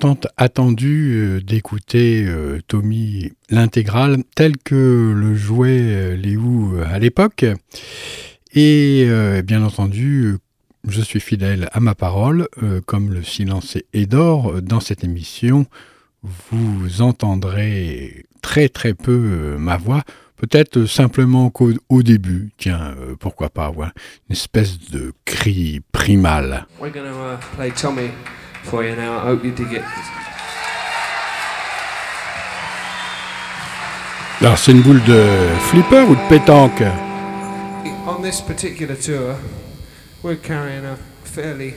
bien voilà le moment tant attendu euh, d'écouter euh, Tommy l'intégrale tel que le jouait euh, Léo à l'époque. Et bien entendu, je suis fidèle à ma parole, comme le silence est d'or dans cette émission. Vous entendrez très très peu ma voix, peut-être simplement qu'au début, tiens, pourquoi pas une espèce de cri primal. For you now. I hope you dig it. Alors c'est une boule de flipper ou de pétanque On this particular tour, we're carrying a fairly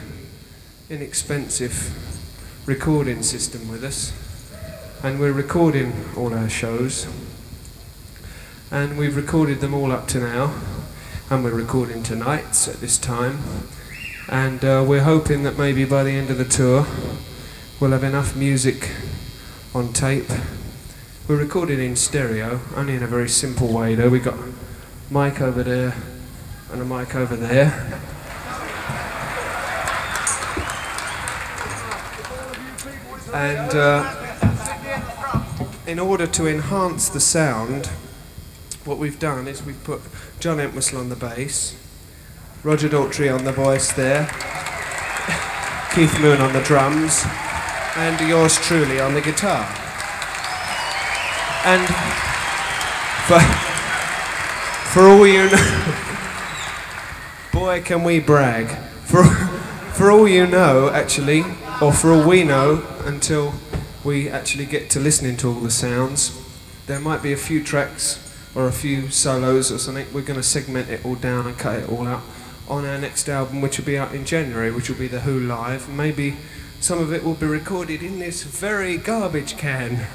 inexpensive recording system with us, and we're recording all our shows, and we've recorded them all up to now, and we're recording tonight at this time and uh, we're hoping that maybe by the end of the tour we'll have enough music on tape. We're recording in stereo, only in a very simple way though. We've got a mic over there and a mic over there. And uh, in order to enhance the sound, what we've done is we've put John Entwistle on the bass, Roger Daltrey on the voice there, Keith Moon on the drums, and yours truly on the guitar. And for, for all you know, boy, can we brag. For, for all you know, actually, or for all we know, until we actually get to listening to all the sounds, there might be a few tracks or a few solos or something. We're going to segment it all down and cut it all out on our next album, which will be out in January, which will be The Who Live. Maybe some of it will be recorded in this very garbage can.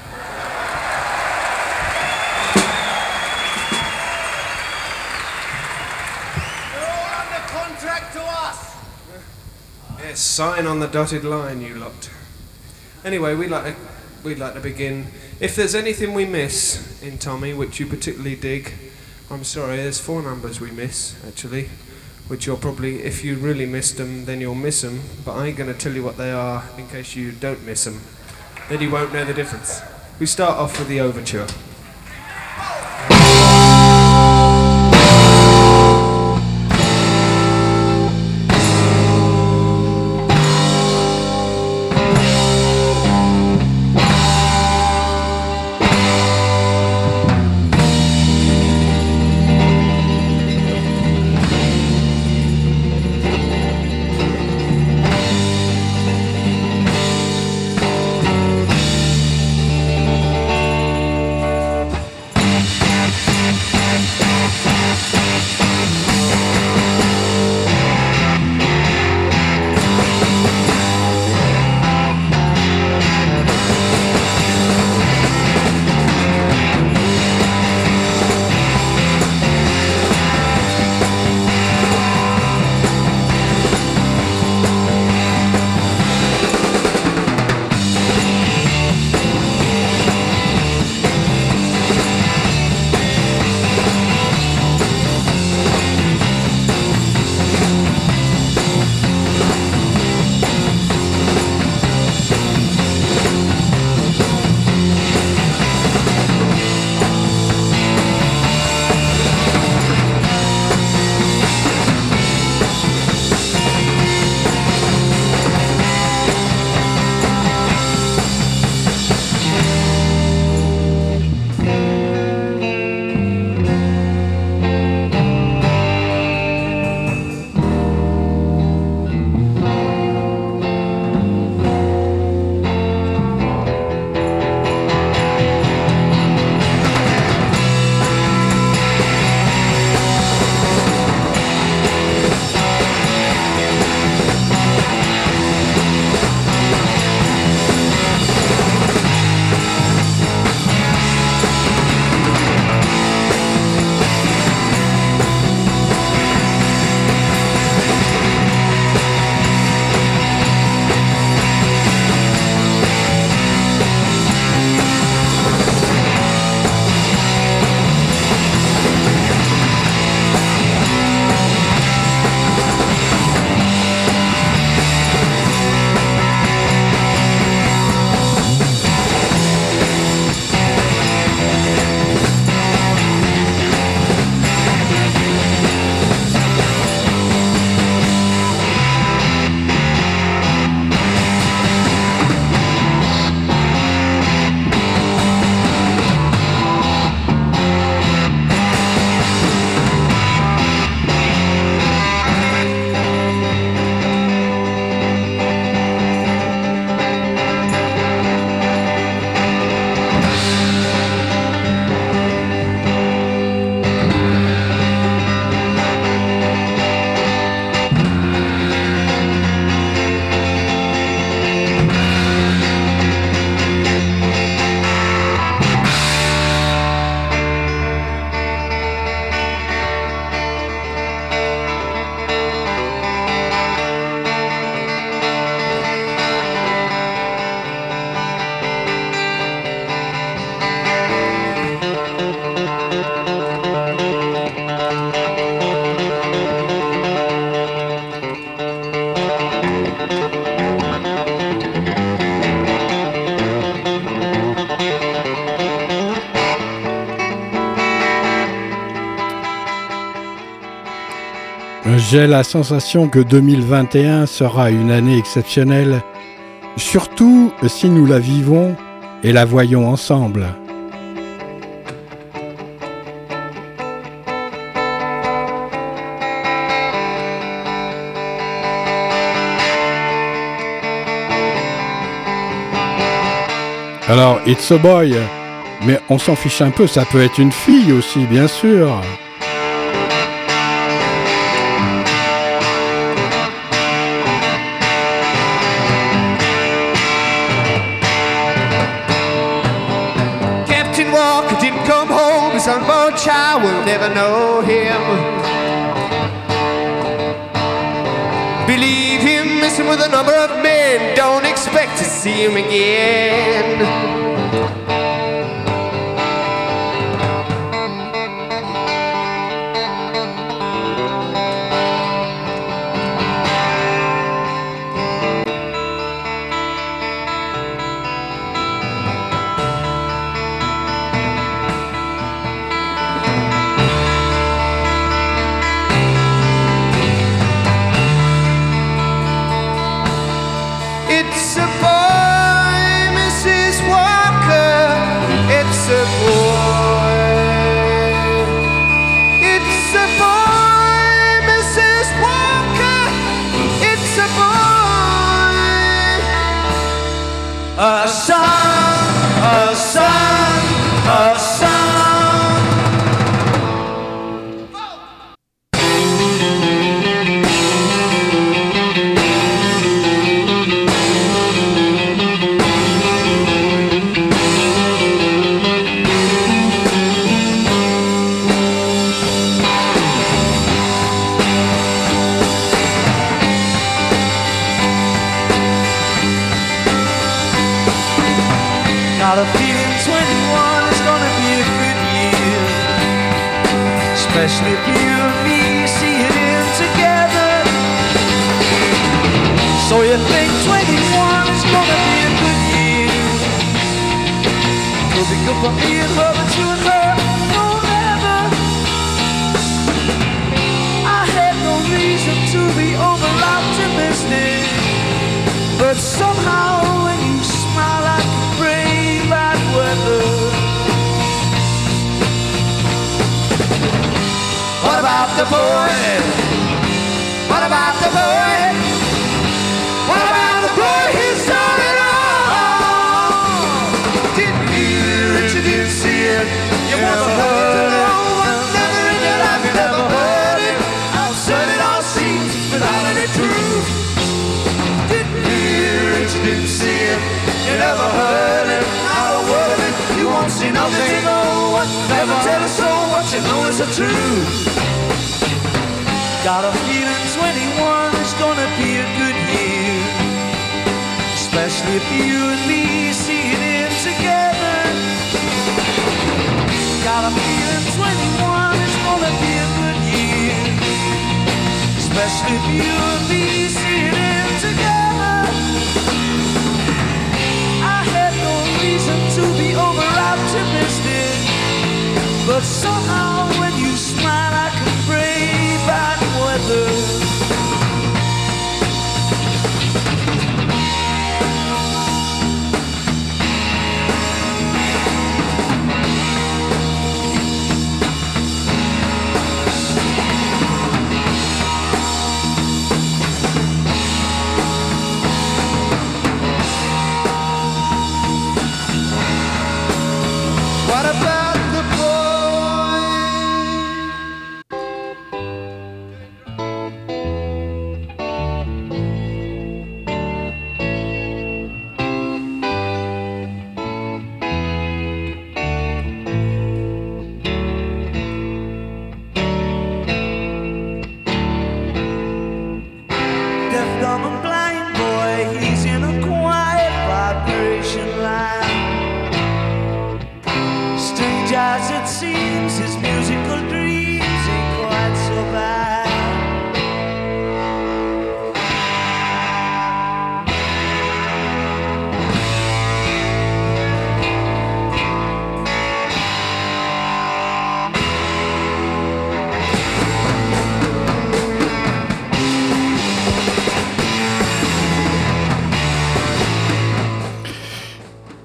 Yes, sign on the dotted line, you lot. Anyway, we'd like to, we'd like to begin. If there's anything we miss in Tommy, which you particularly dig, I'm sorry, there's four numbers we miss, actually which you'll probably, if you really missed them, then you'll miss them. But I ain't going to tell you what they are in case you don't miss them. Then you won't know the difference. We start off with the overture. J'ai la sensation que 2021 sera une année exceptionnelle, surtout si nous la vivons et la voyons ensemble. Alors, it's a boy, mais on s'en fiche un peu, ça peut être une fille aussi, bien sûr. Child will never know him. Believe him, missing with a number of men, don't expect to see him again. Never tell a soul what you know is the truth. Got a feeling 21 is gonna be a good year. Especially if you and me see it in together. Got a feeling 21 is gonna be a good year. Especially if you and me see it in but somehow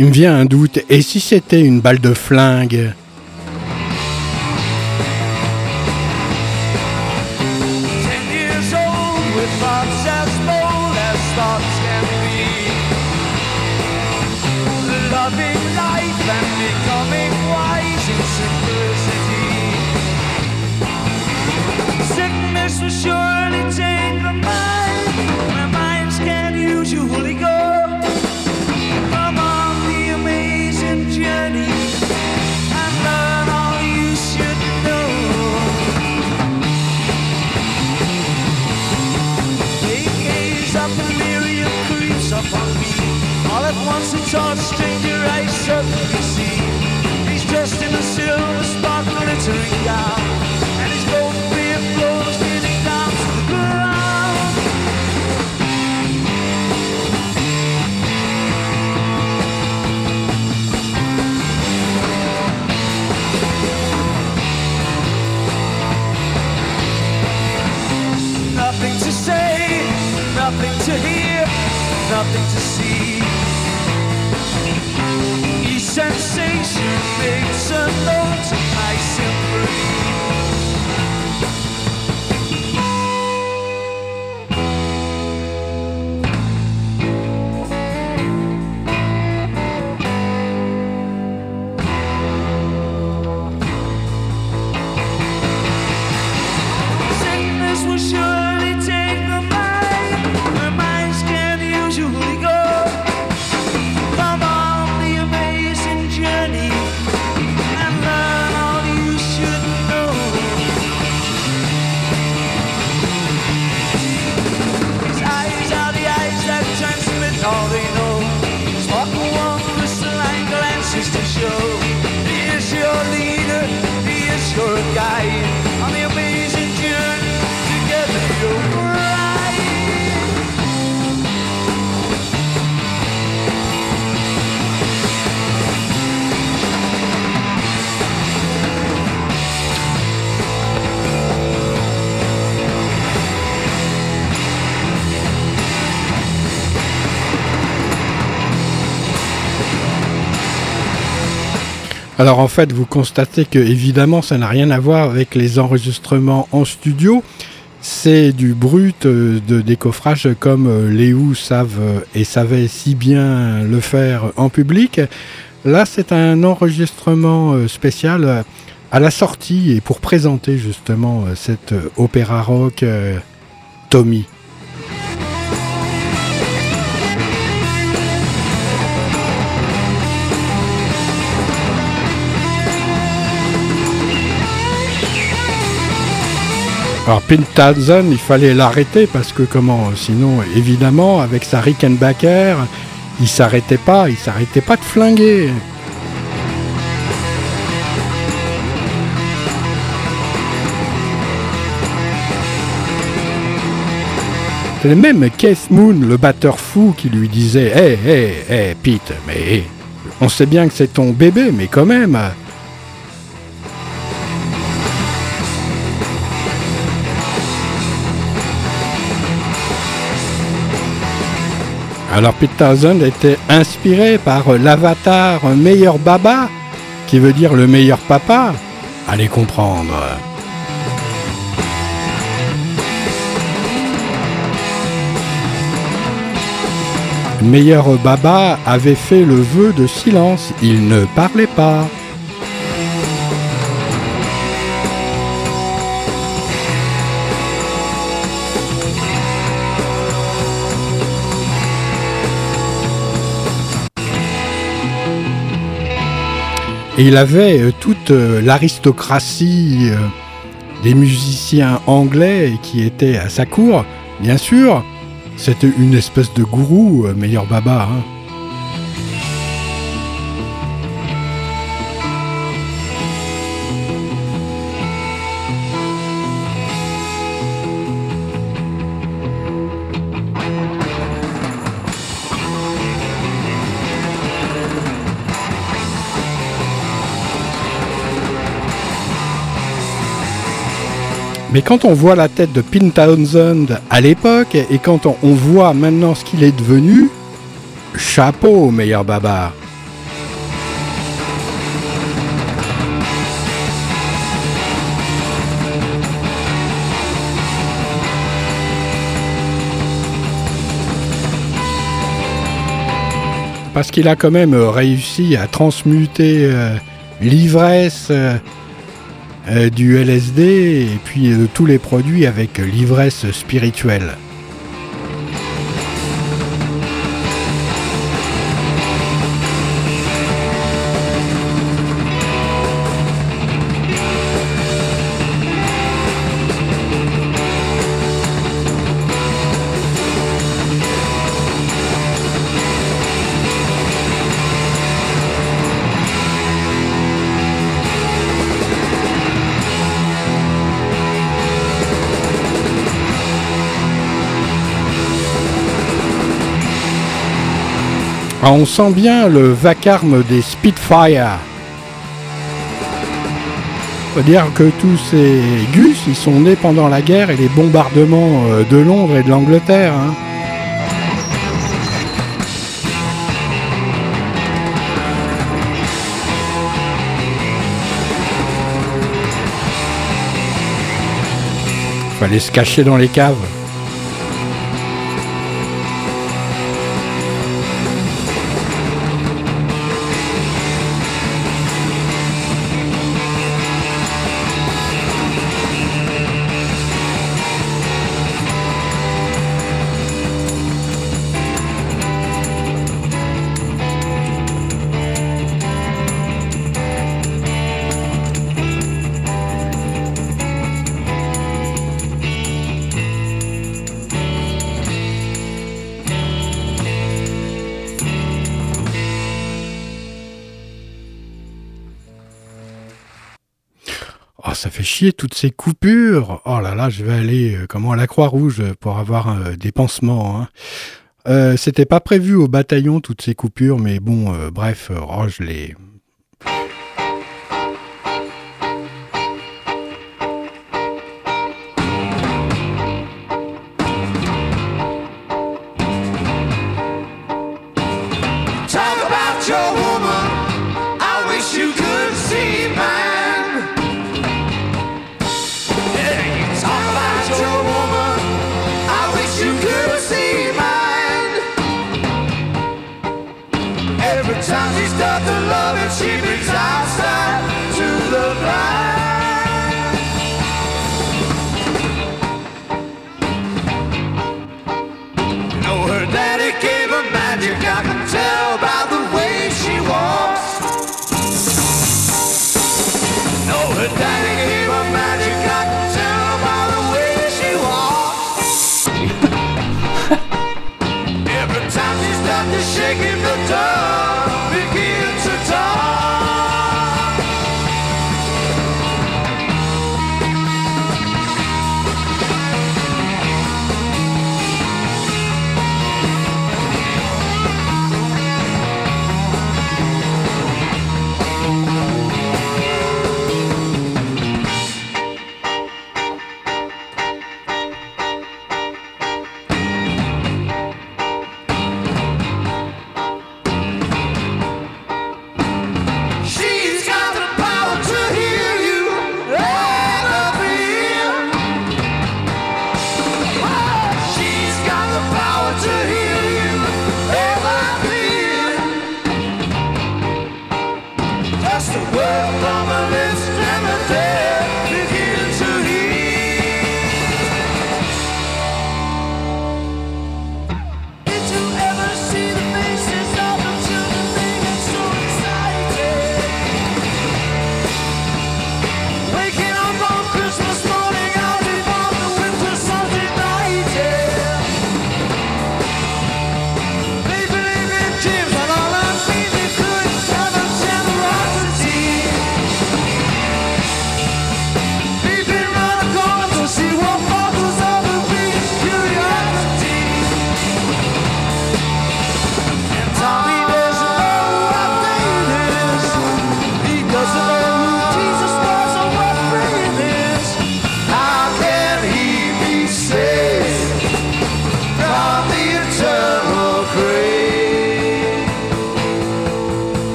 Il me vient un doute. Et si c'était une balle de flingue? Alors en fait, vous constatez que évidemment, ça n'a rien à voir avec les enregistrements en studio. C'est du brut euh, de décoffrage comme euh, les ou savent euh, et savaient si bien le faire en public. Là, c'est un enregistrement spécial à la sortie et pour présenter justement cet opéra rock Tommy. Alors Pintazon, il fallait l'arrêter parce que comment Sinon, évidemment, avec sa Rickenbacker, il s'arrêtait pas, il s'arrêtait pas de flinguer. C'est même Keith Moon, le batteur fou, qui lui disait Hé, hé, hé, Pete, mais on sait bien que c'est ton bébé, mais quand même, Alors Pete Townsend était inspiré par l'avatar meilleur baba, qui veut dire le meilleur papa. Allez comprendre. Meilleur Baba avait fait le vœu de silence, il ne parlait pas. Et il avait euh, toute euh, l'aristocratie euh, des musiciens anglais qui étaient à sa cour, bien sûr. C'était une espèce de gourou, meilleur baba. Hein. Mais quand on voit la tête de Pin Townsend à l'époque et quand on, voit maintenant ce qu'il est devenu, chapeau au meilleur babar. Parce qu'il a quand même réussi à transmuter euh, l'ivresse. Euh, du LSD et puis tous les produits avec l'ivresse spirituelle. On sent bien le vacarme des Spitfire. Faut dire que tous ces gus, ils sont nés pendant la guerre et les bombardements euh, de Londres et de l'Angleterre. Hein. Fallait se cacher dans les caves. Toutes ces coupures. Oh là là, je vais aller euh, comment à la Croix-Rouge pour avoir euh, des pansements. Hein. Euh, c'était pas prévu au bataillon toutes ces coupures, mais bon, bref, oh, les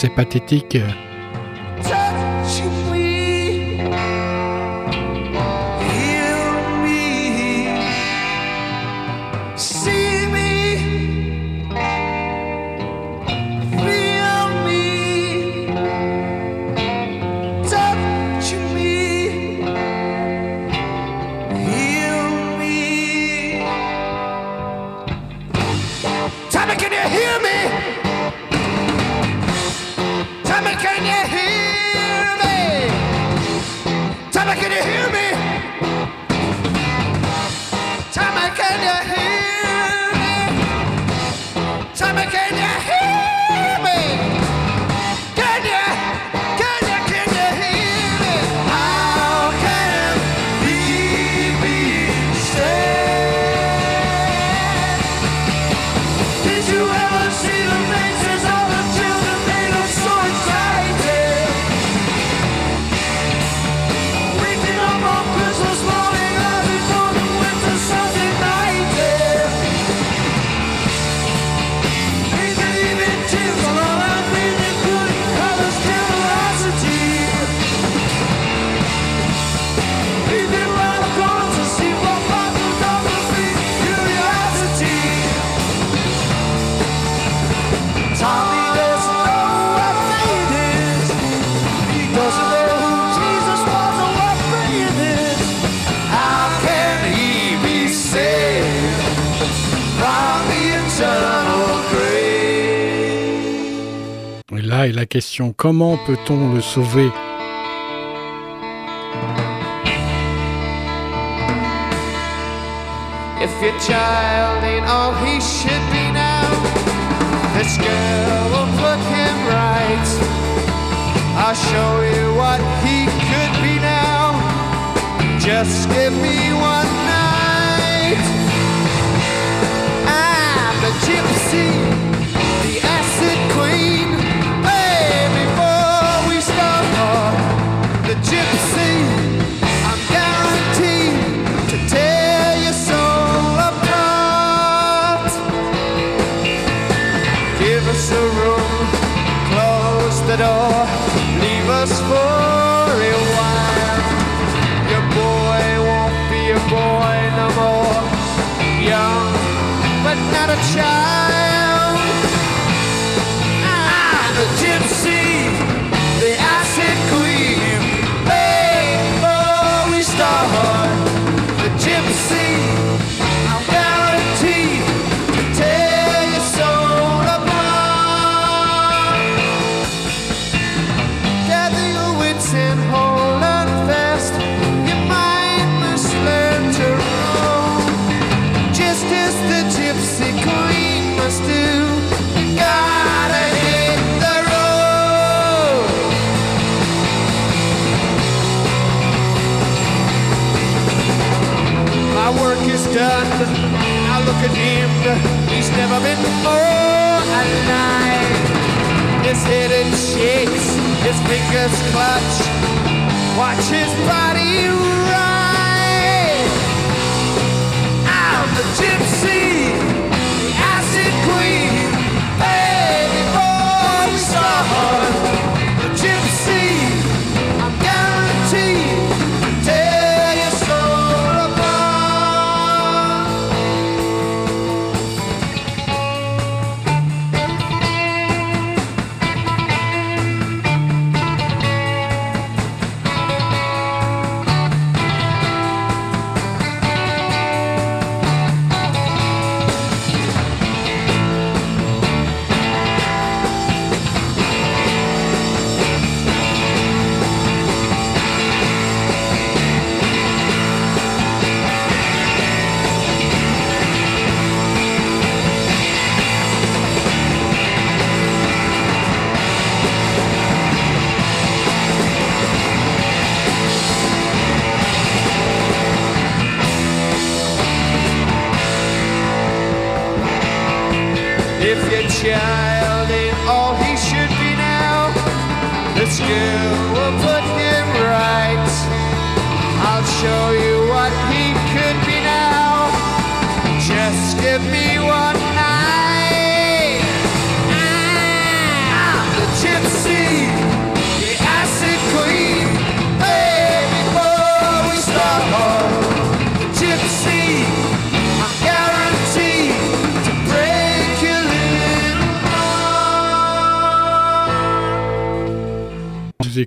c'est pathétique. Euh, question comment peut-on le sauver? If your child ain't all he should be now, this girl will put him right. I'll show you what he could be now. Just give me one. if you try.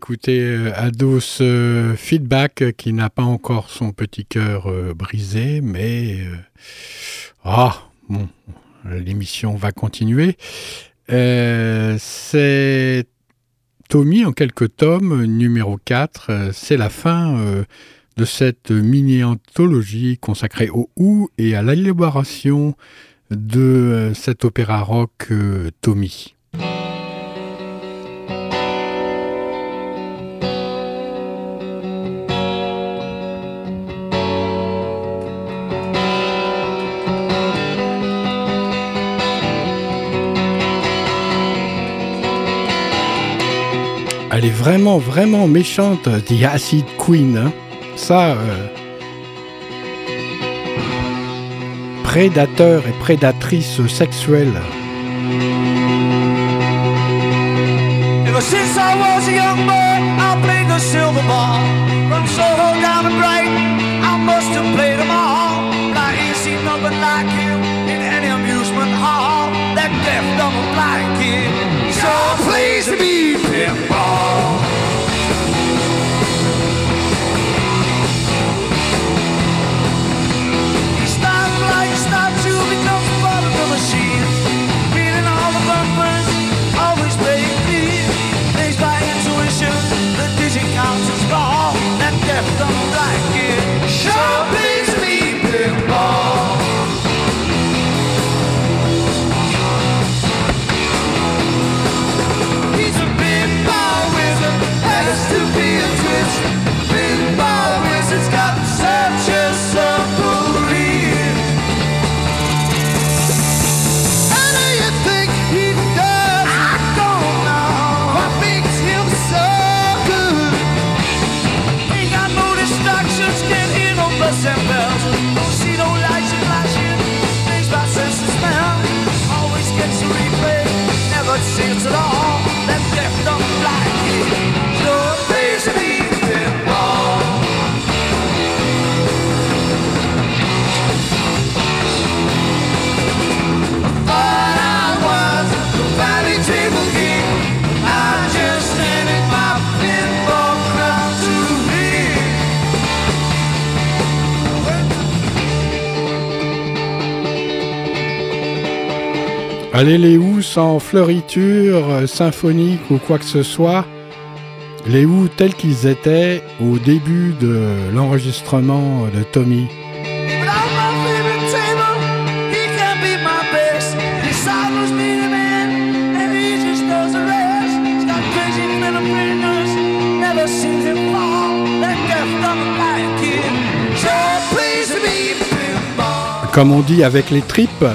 écouter euh, Ados euh, Feedback euh, qui n'a pas encore son petit cœur brisé, mais ah bon, l'émission va continuer. C'est Tommy en quelques tomes, numéro 4. C'est la fin de cette mini-anthologie consacrée au OU et à l'élaboration de cet opéra rock Tommy. Elle est vraiment, vraiment méchante, The Acid Queen. Hein. Ça. Euh... Prédateur et prédatrice sexuelle. Ever since I was a young boy, I played the silver ball. From Soho down to Brighton, I must have played them all. But I ain't seen nothing like him in any amusement hall. That deaf, dumb, blind kid. So please be pimp. shields at all, then left on black. Allez les ou sans fleuriture symphonique ou quoi que ce soit, les ou tels qu'ils étaient au début de l'enregistrement de Tommy. Comme on dit avec les tripes,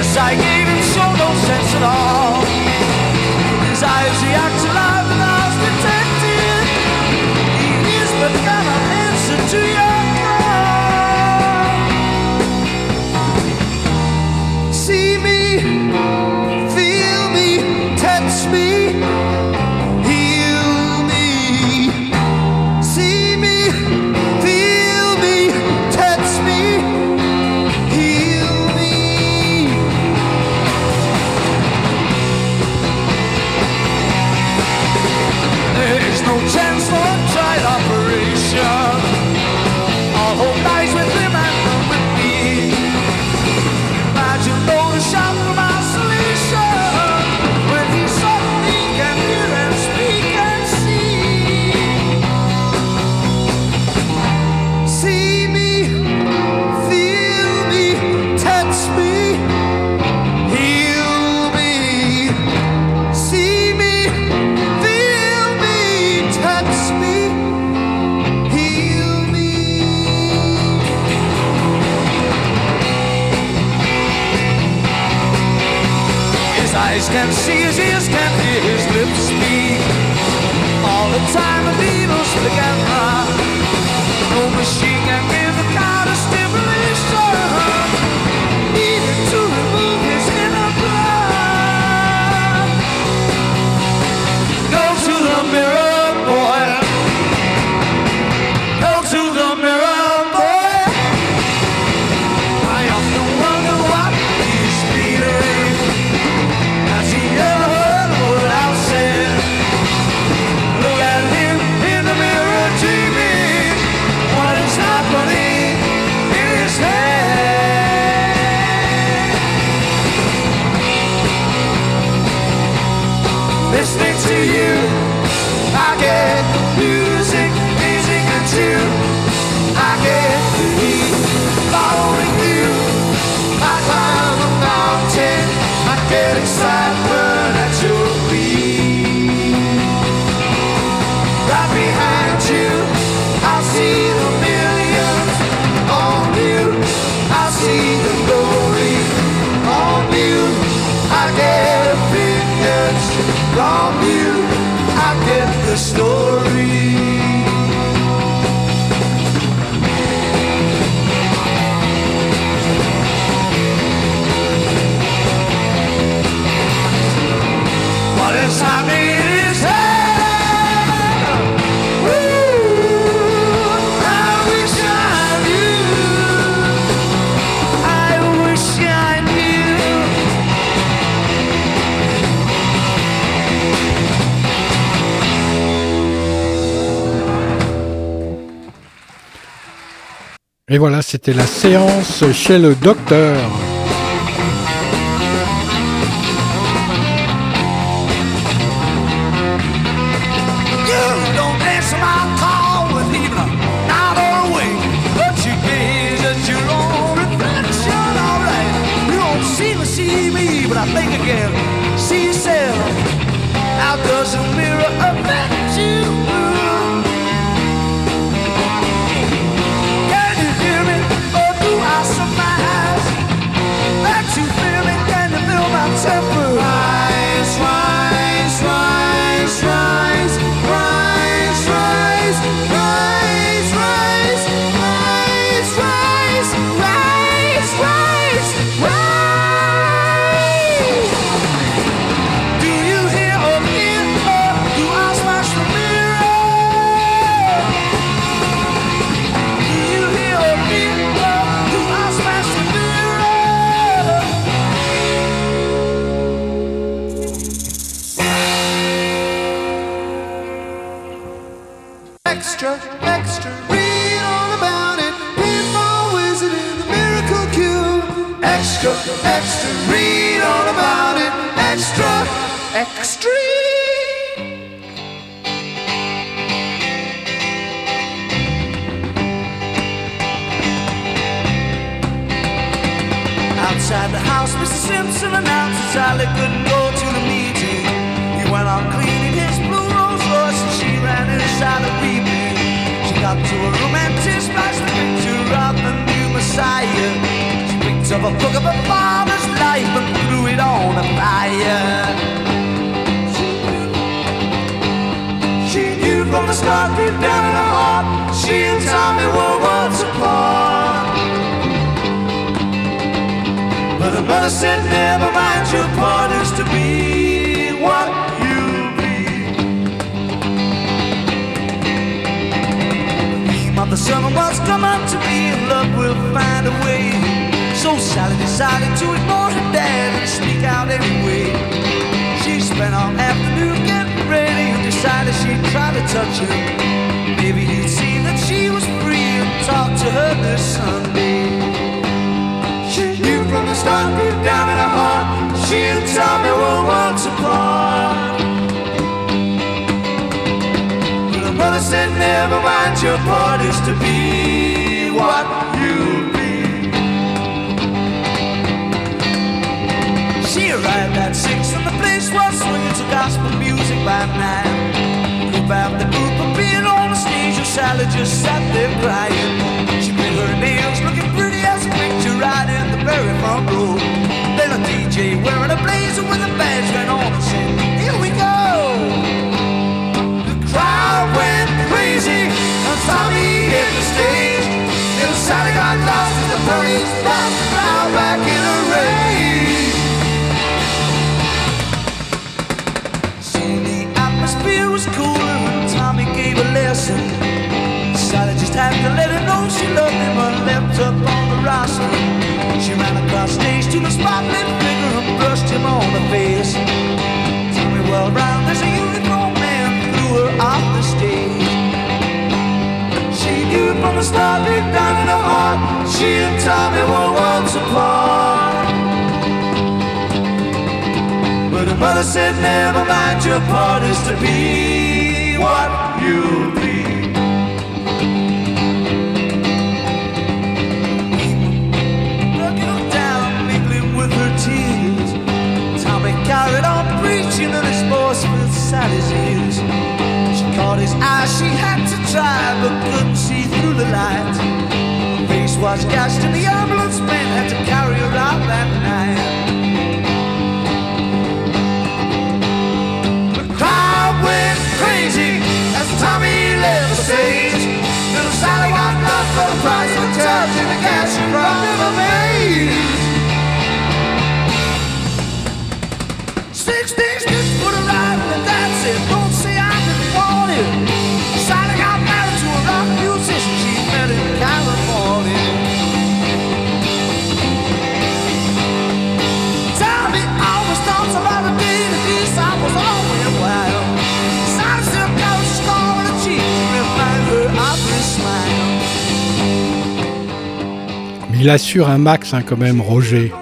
Yes, I gave Et voilà, c'était la séance chez le docteur. A book of her father's life and threw it on a fire. She knew from the start, deep down in her heart, she and Tommy were worlds apart. But her mother said, never mind, your part is to be what you be. The theme of the summer was come up to be, and love will find a way. So Sally decided to ignore her dad and sneak out anyway. She spent all afternoon getting ready and decided she'd try to touch him. Maybe he'd see that she was free and talk to her this Sunday. She knew from the start, deep down in her heart, she and Tommy were worlds apart. But her mother said, never mind, your part is to be what She arrived at six and the place was swinging to gospel music by nine. Group after group appeared on the stage and Sally just sat there crying. She bit her nails, looking pretty as a picture right in the very front row. Then a DJ wearing a blazer with a badge ran on and said, Here we go. The crowd went crazy and Tommy hit the stage. Little Sally got lost as the police brought the crowd back in was cooler and Tommy gave a lesson. Sally just had to let her know she loved him and left up on the roster. She ran across stage to the spotlit figure and brushed him on the face. Tommy well round as a uniform man threw her off the stage. She knew from the start deep down in her heart she and Tommy were worlds apart. Mother said, never mind, your part is to be what you be. Looking down, mingling with her tears. Tommy carried on preaching and his voice filled Sally's ears. She caught his eye, she had to try, but couldn't see through the light. Her face was gashed and the ambulance man had to carry her out that night. Stage. Little Sally got love for the price. Of touch and the cash. She brought in il assure un max hein, quand même, Roger.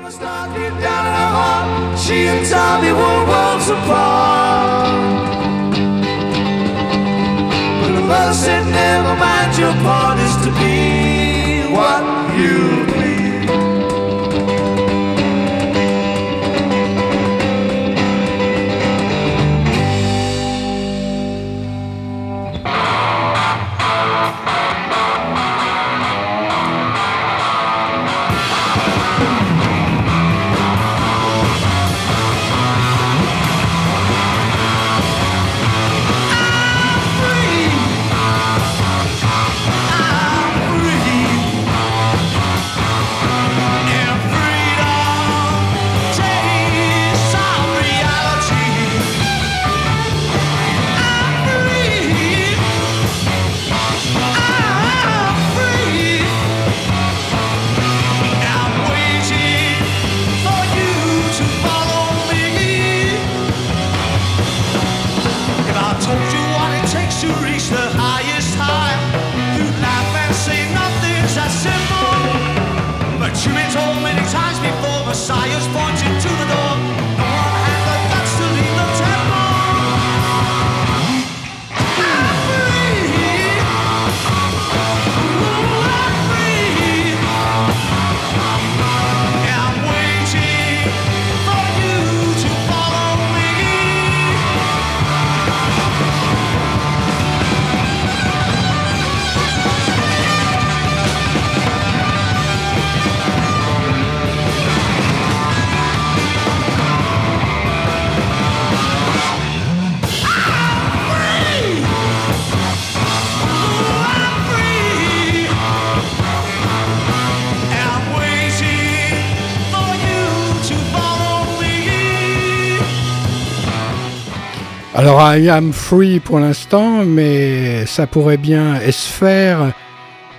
Alors I am free pour l'instant, mais ça pourrait bien se faire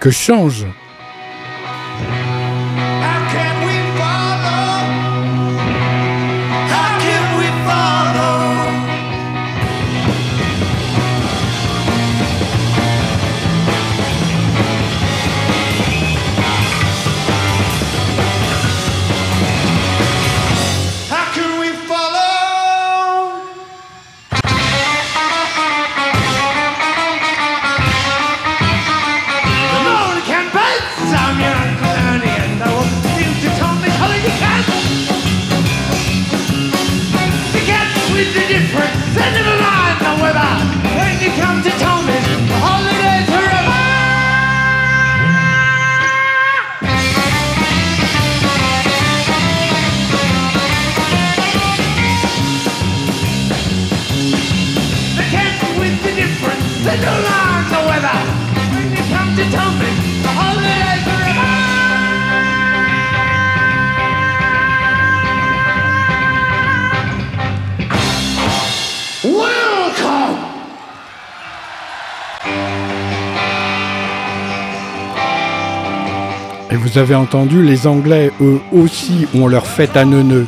que change. Vous avez entendu, les Anglais, eux aussi, ont leur fête à neuneux.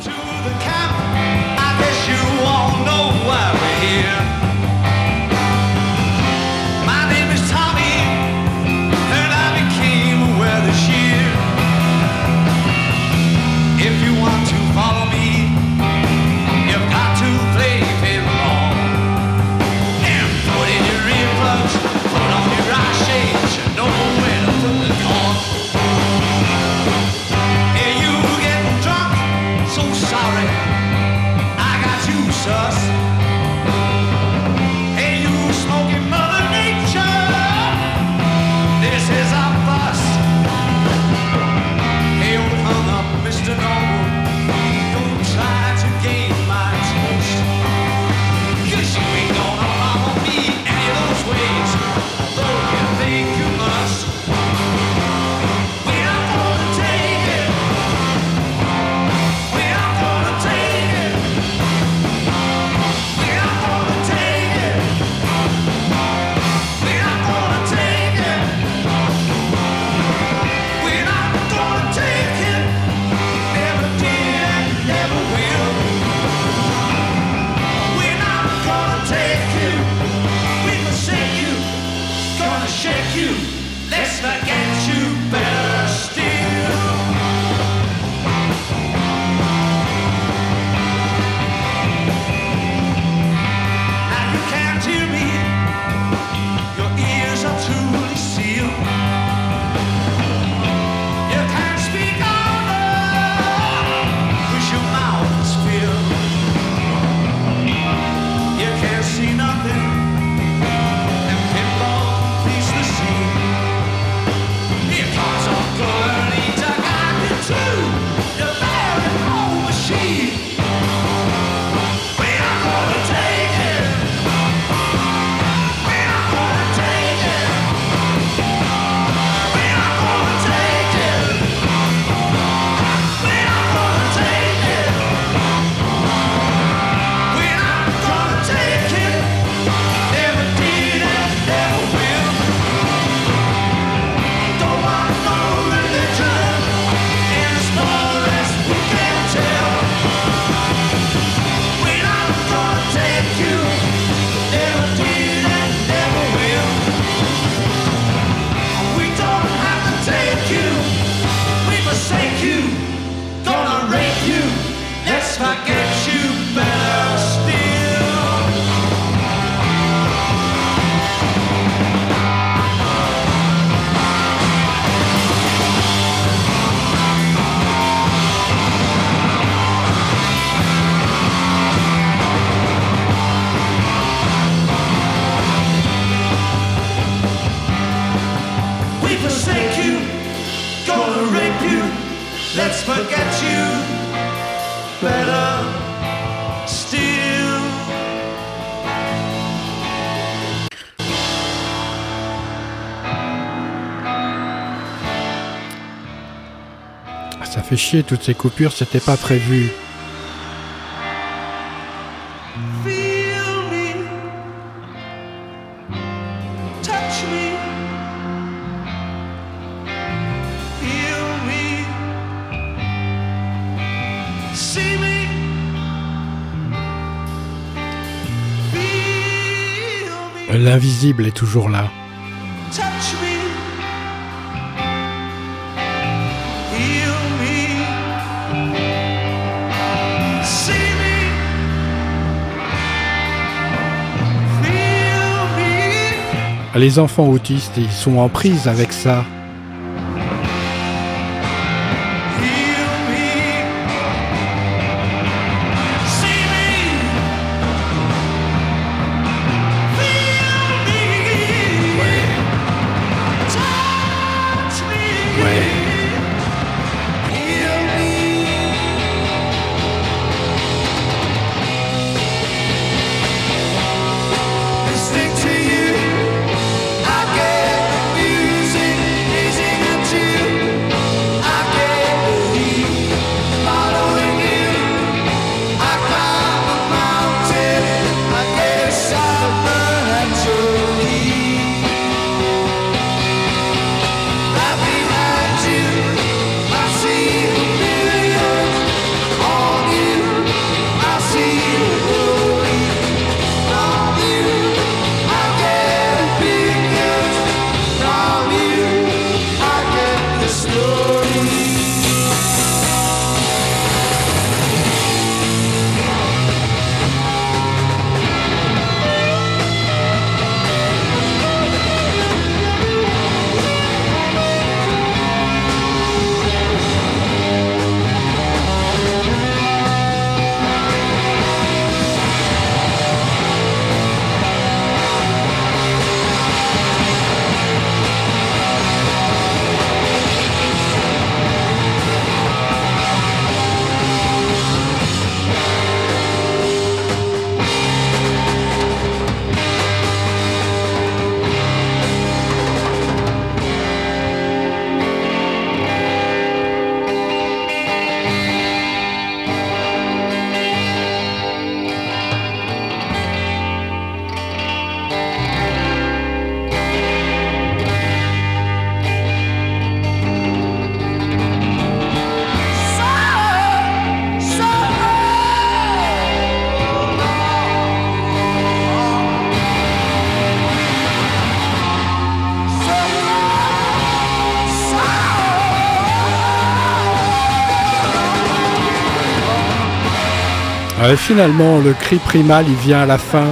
chier toutes ces coupures, c'était pas prévu. L'invisible est toujours là. Les enfants autistes, ils sont en prise avec ça. Finalement, le cri primal, il vient à la fin.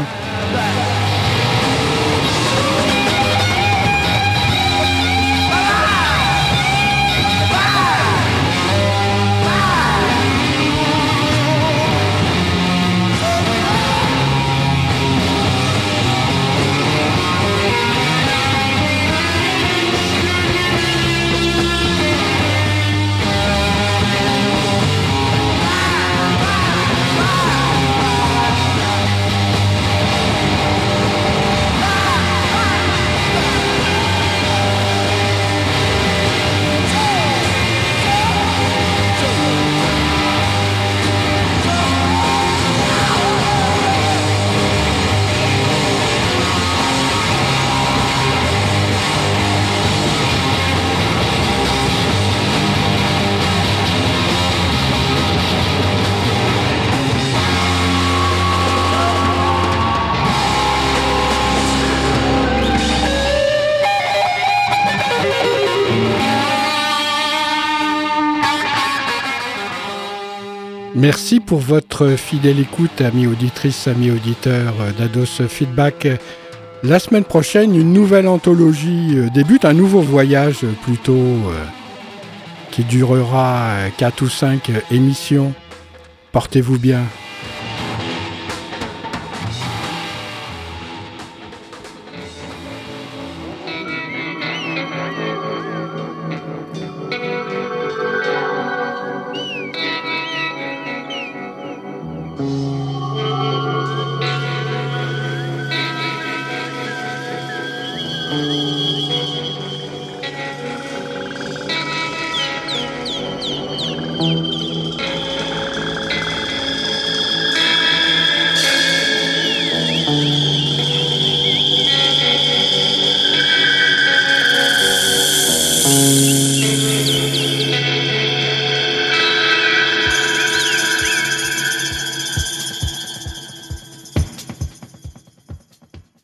Pour votre fidèle écoute, amis auditrices, amis auditeurs d'Ados Feedback. La semaine prochaine, une nouvelle anthologie euh, débute, un nouveau voyage plutôt euh, qui durera 4 ou 5 émissions. Portez-vous bien.